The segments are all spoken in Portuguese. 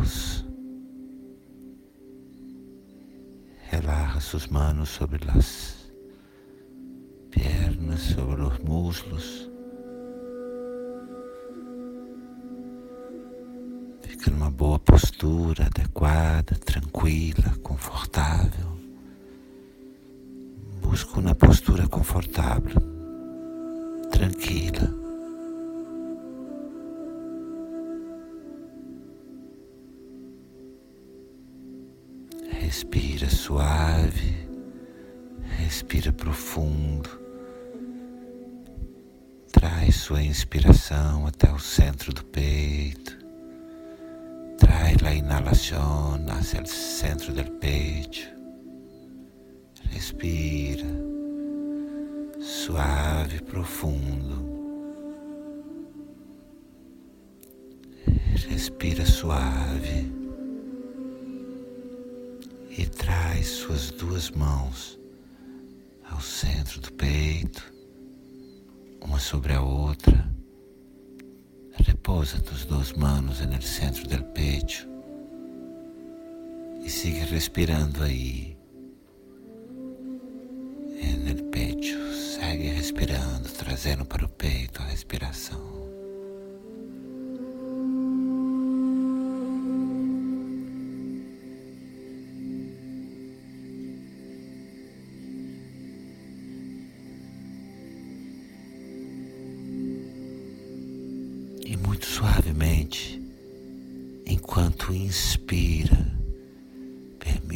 os olhos, relaxa suas mãos sobre as pernas, sobre os muslos. Fica numa boa postura, adequada, tranquila, confortável. Busca uma postura confortável, tranquila. Respira suave, respira profundo. Traz sua inspiração até o centro do peito. Traz la inhalación hacia el centro del pecho. Respira suave, profundo. Respira suave e traz suas duas mãos ao centro do peito, uma sobre a outra. Repousa tus duas mãos no centro do peito e siga respirando aí. No peito, segue respirando, trazendo para o peito a respiração.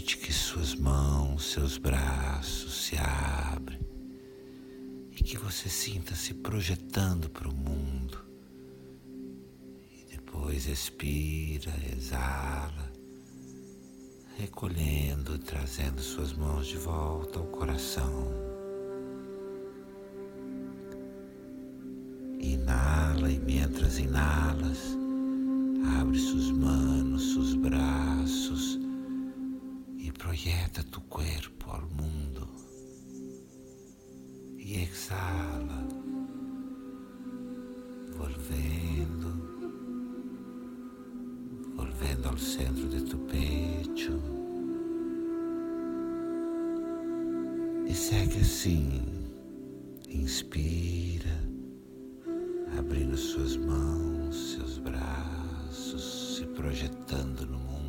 Permite que suas mãos, seus braços se abrem e que você sinta se projetando para o mundo. E depois expira, exala, recolhendo, trazendo suas mãos de volta ao coração. Inala e mientras inalas, abre suas mãos, seus braços projeta tu corpo ao mundo. E exala, volvendo, volvendo ao centro de tu pecho. E segue assim, inspira abrindo suas mãos, seus braços, se projetando no mundo.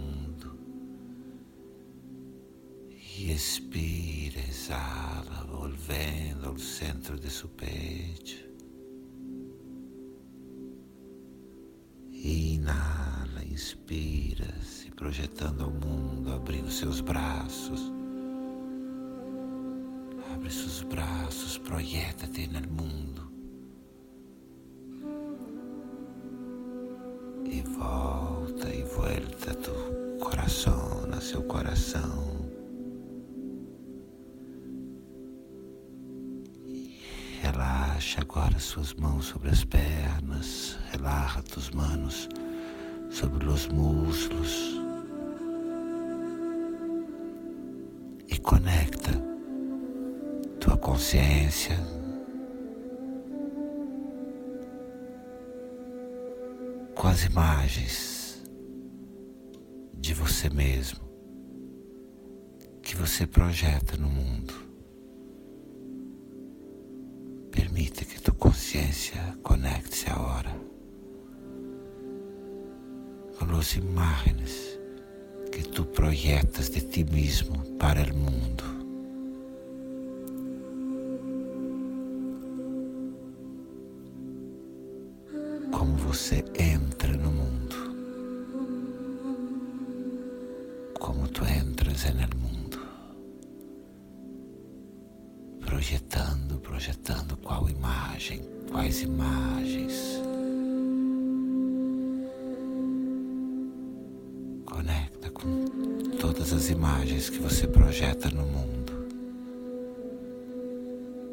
Expira, exala, volvendo ao centro de seu peito. Inala, inspira, se projetando ao mundo, abrindo seus braços. Abre seus braços, projeta-te no mundo. Relaxa agora suas mãos sobre as pernas, relaxa tus manos sobre os muslos e conecta tua consciência com as imagens de você mesmo que você projeta no mundo. Consciência conecte-se agora com as imagens que tu projetas de ti mesmo para o mundo. Projeta no mundo.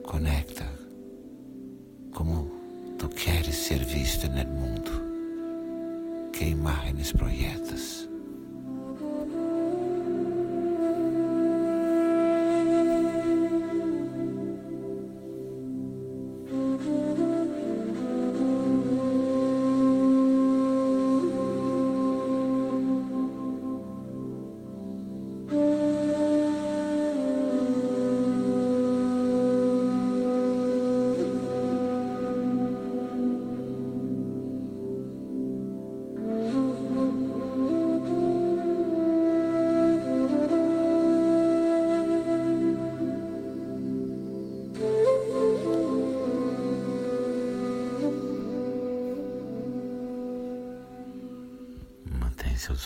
Conecta como tu queres ser visto no mundo. Que imagens projetas?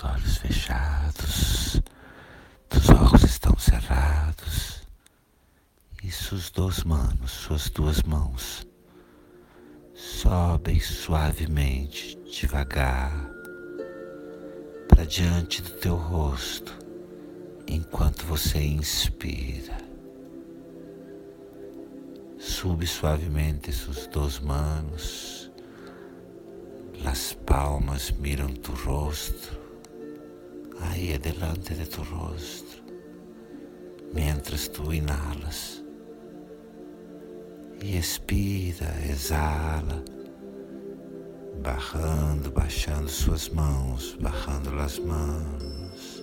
Olhos fechados, os olhos estão cerrados e suas duas mãos, suas duas mãos sobem suavemente, devagar, para diante do teu rosto, enquanto você inspira. Sube suavemente suas duas mãos, as palmas miram tu rosto, aí adelante de tu rosto, mientras tu inhalas expira, exala, barrando, baixando suas mãos, barrando as mãos,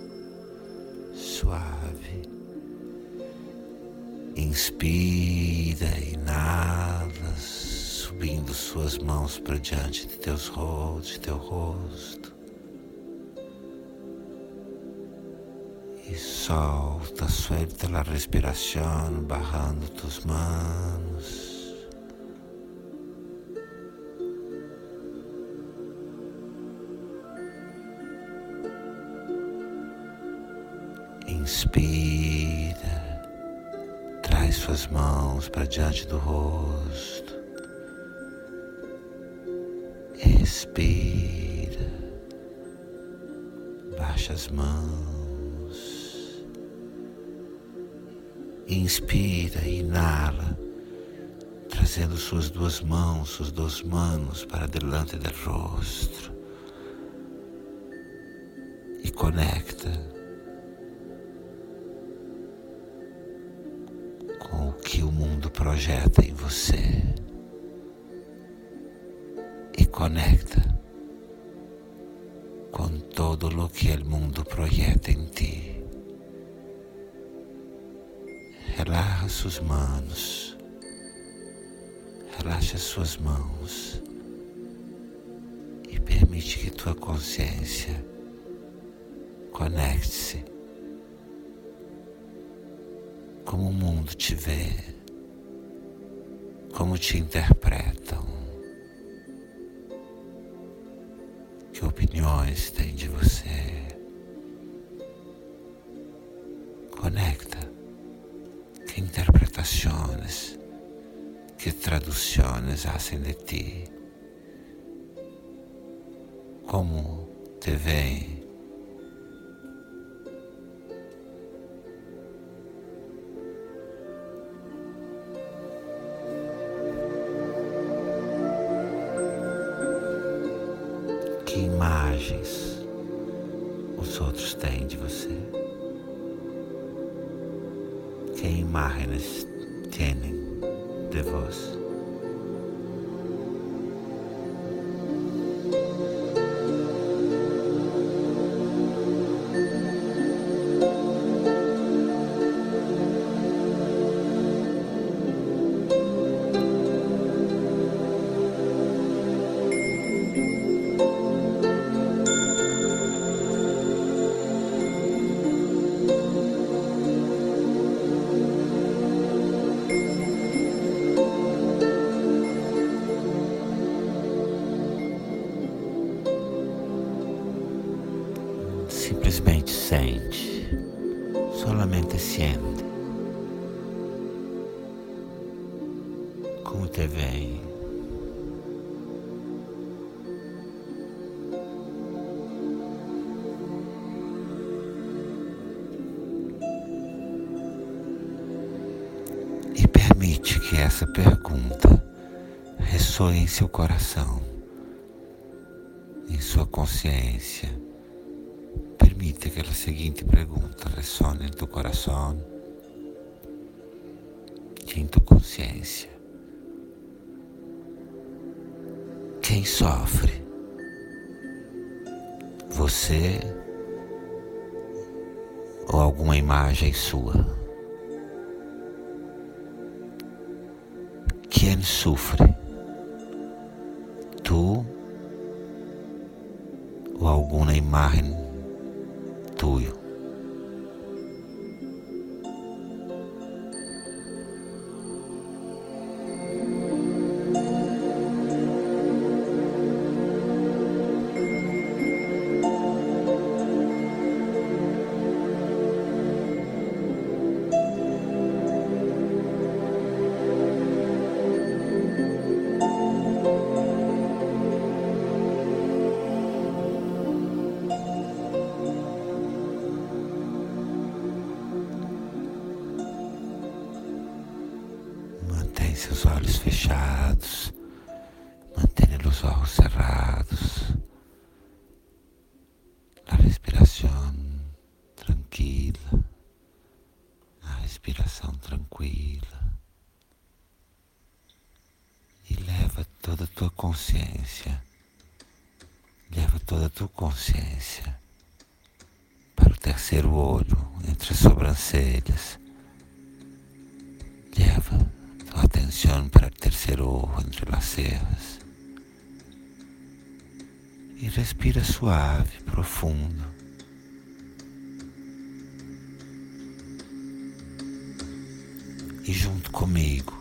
suave. Inspira, inala, subindo suas mãos para diante de teus de teu rosto. Solta, suelta a respiração, barrando tus manos. Inspira, traz suas mãos para diante do rosto. Expira, baixa as mãos. Inspira, inala, trazendo suas duas mãos, suas duas mãos para delante do rosto. E conecta que o mundo projeta em você e conecta com todo o que o mundo projeta em ti. Suas mãos, relaxa suas mãos e permite que tua consciência conecte-se como o mundo te vê, como te interpretam, que opiniões tem de você. Conecta, que interpretações, que traduções hacen de ti, como te veem que imagens os outros têm de você? Que imagens têm de permite que essa pergunta ressoe em seu coração, em sua consciência Permite que la seguinte pregunta ressone em tu coração e em tu consciência. Quem sofre? Você ou alguma imagem sua? Quem sofre? Tu ou alguma imagem fechados, mantenha os olhos cerrados. La respiração tranquila, a respiração tranquila. E leva toda a tua consciência, leva toda a tua consciência para o terceiro olho, entre as sobrancelhas. Leva atenção para o terceiro olho, entre as cejas. E respira suave, profundo. E junto comigo,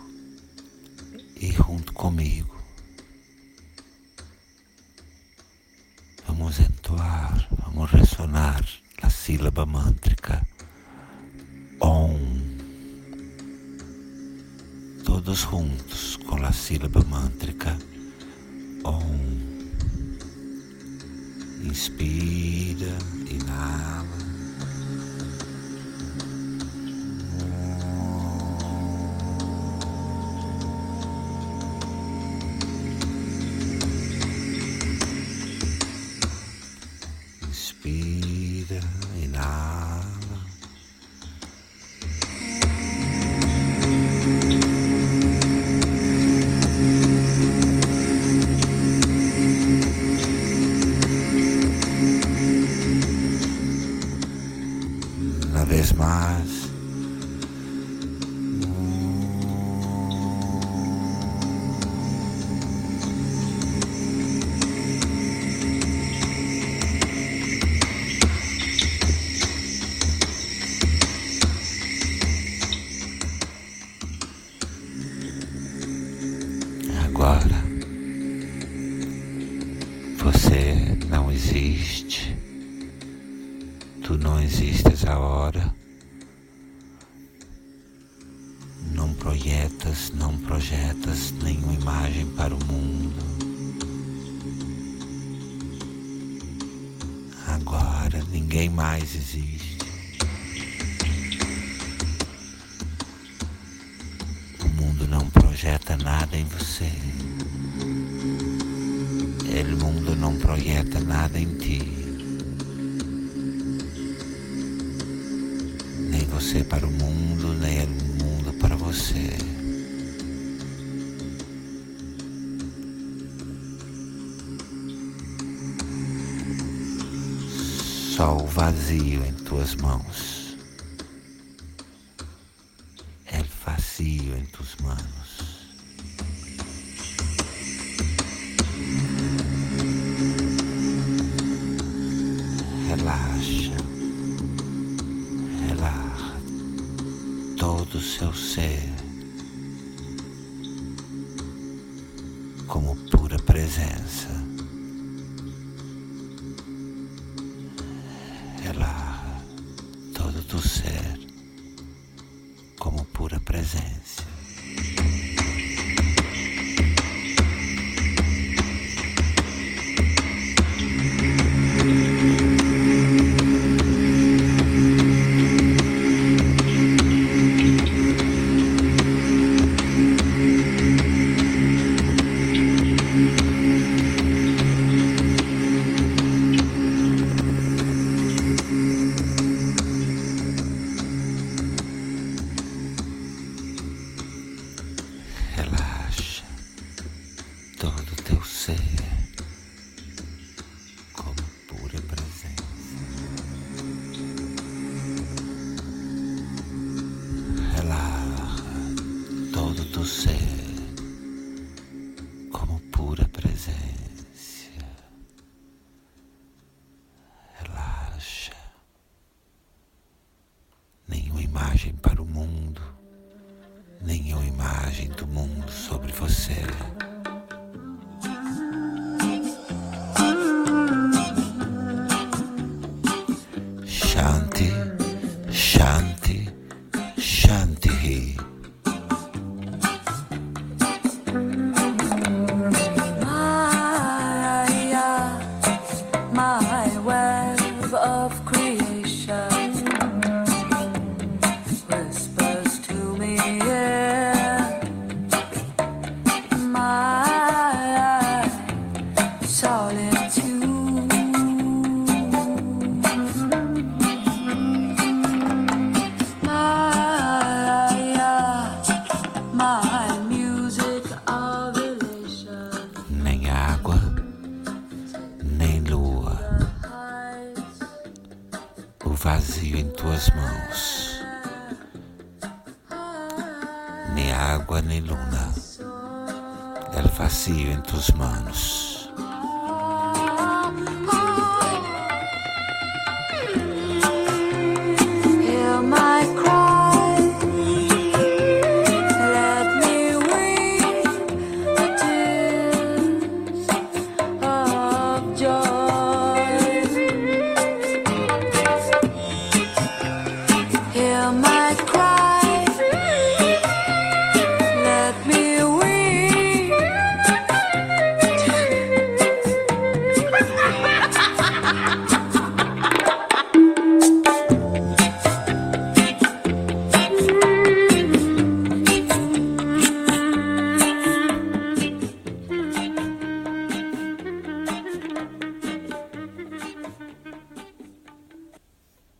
e junto comigo, vamos entoar, vamos ressonar a sílaba mântrica Todos juntos com a sílaba mântrica Om. Inspira, inala. Agora você não existe, tu não existes agora, não projetas, não projetas nenhuma imagem para o mundo. Agora ninguém mais existe. O mundo não projeta nada em você. O mundo não projeta nada em ti. Nem você para o mundo, nem o mundo para você. Só o vazio em tuas mãos. Relaxa, relaxa. Todo o seu ser. Como pura presença. Todo vazio em tuas mãos, nem água nem luna, é vazio em tuas mãos.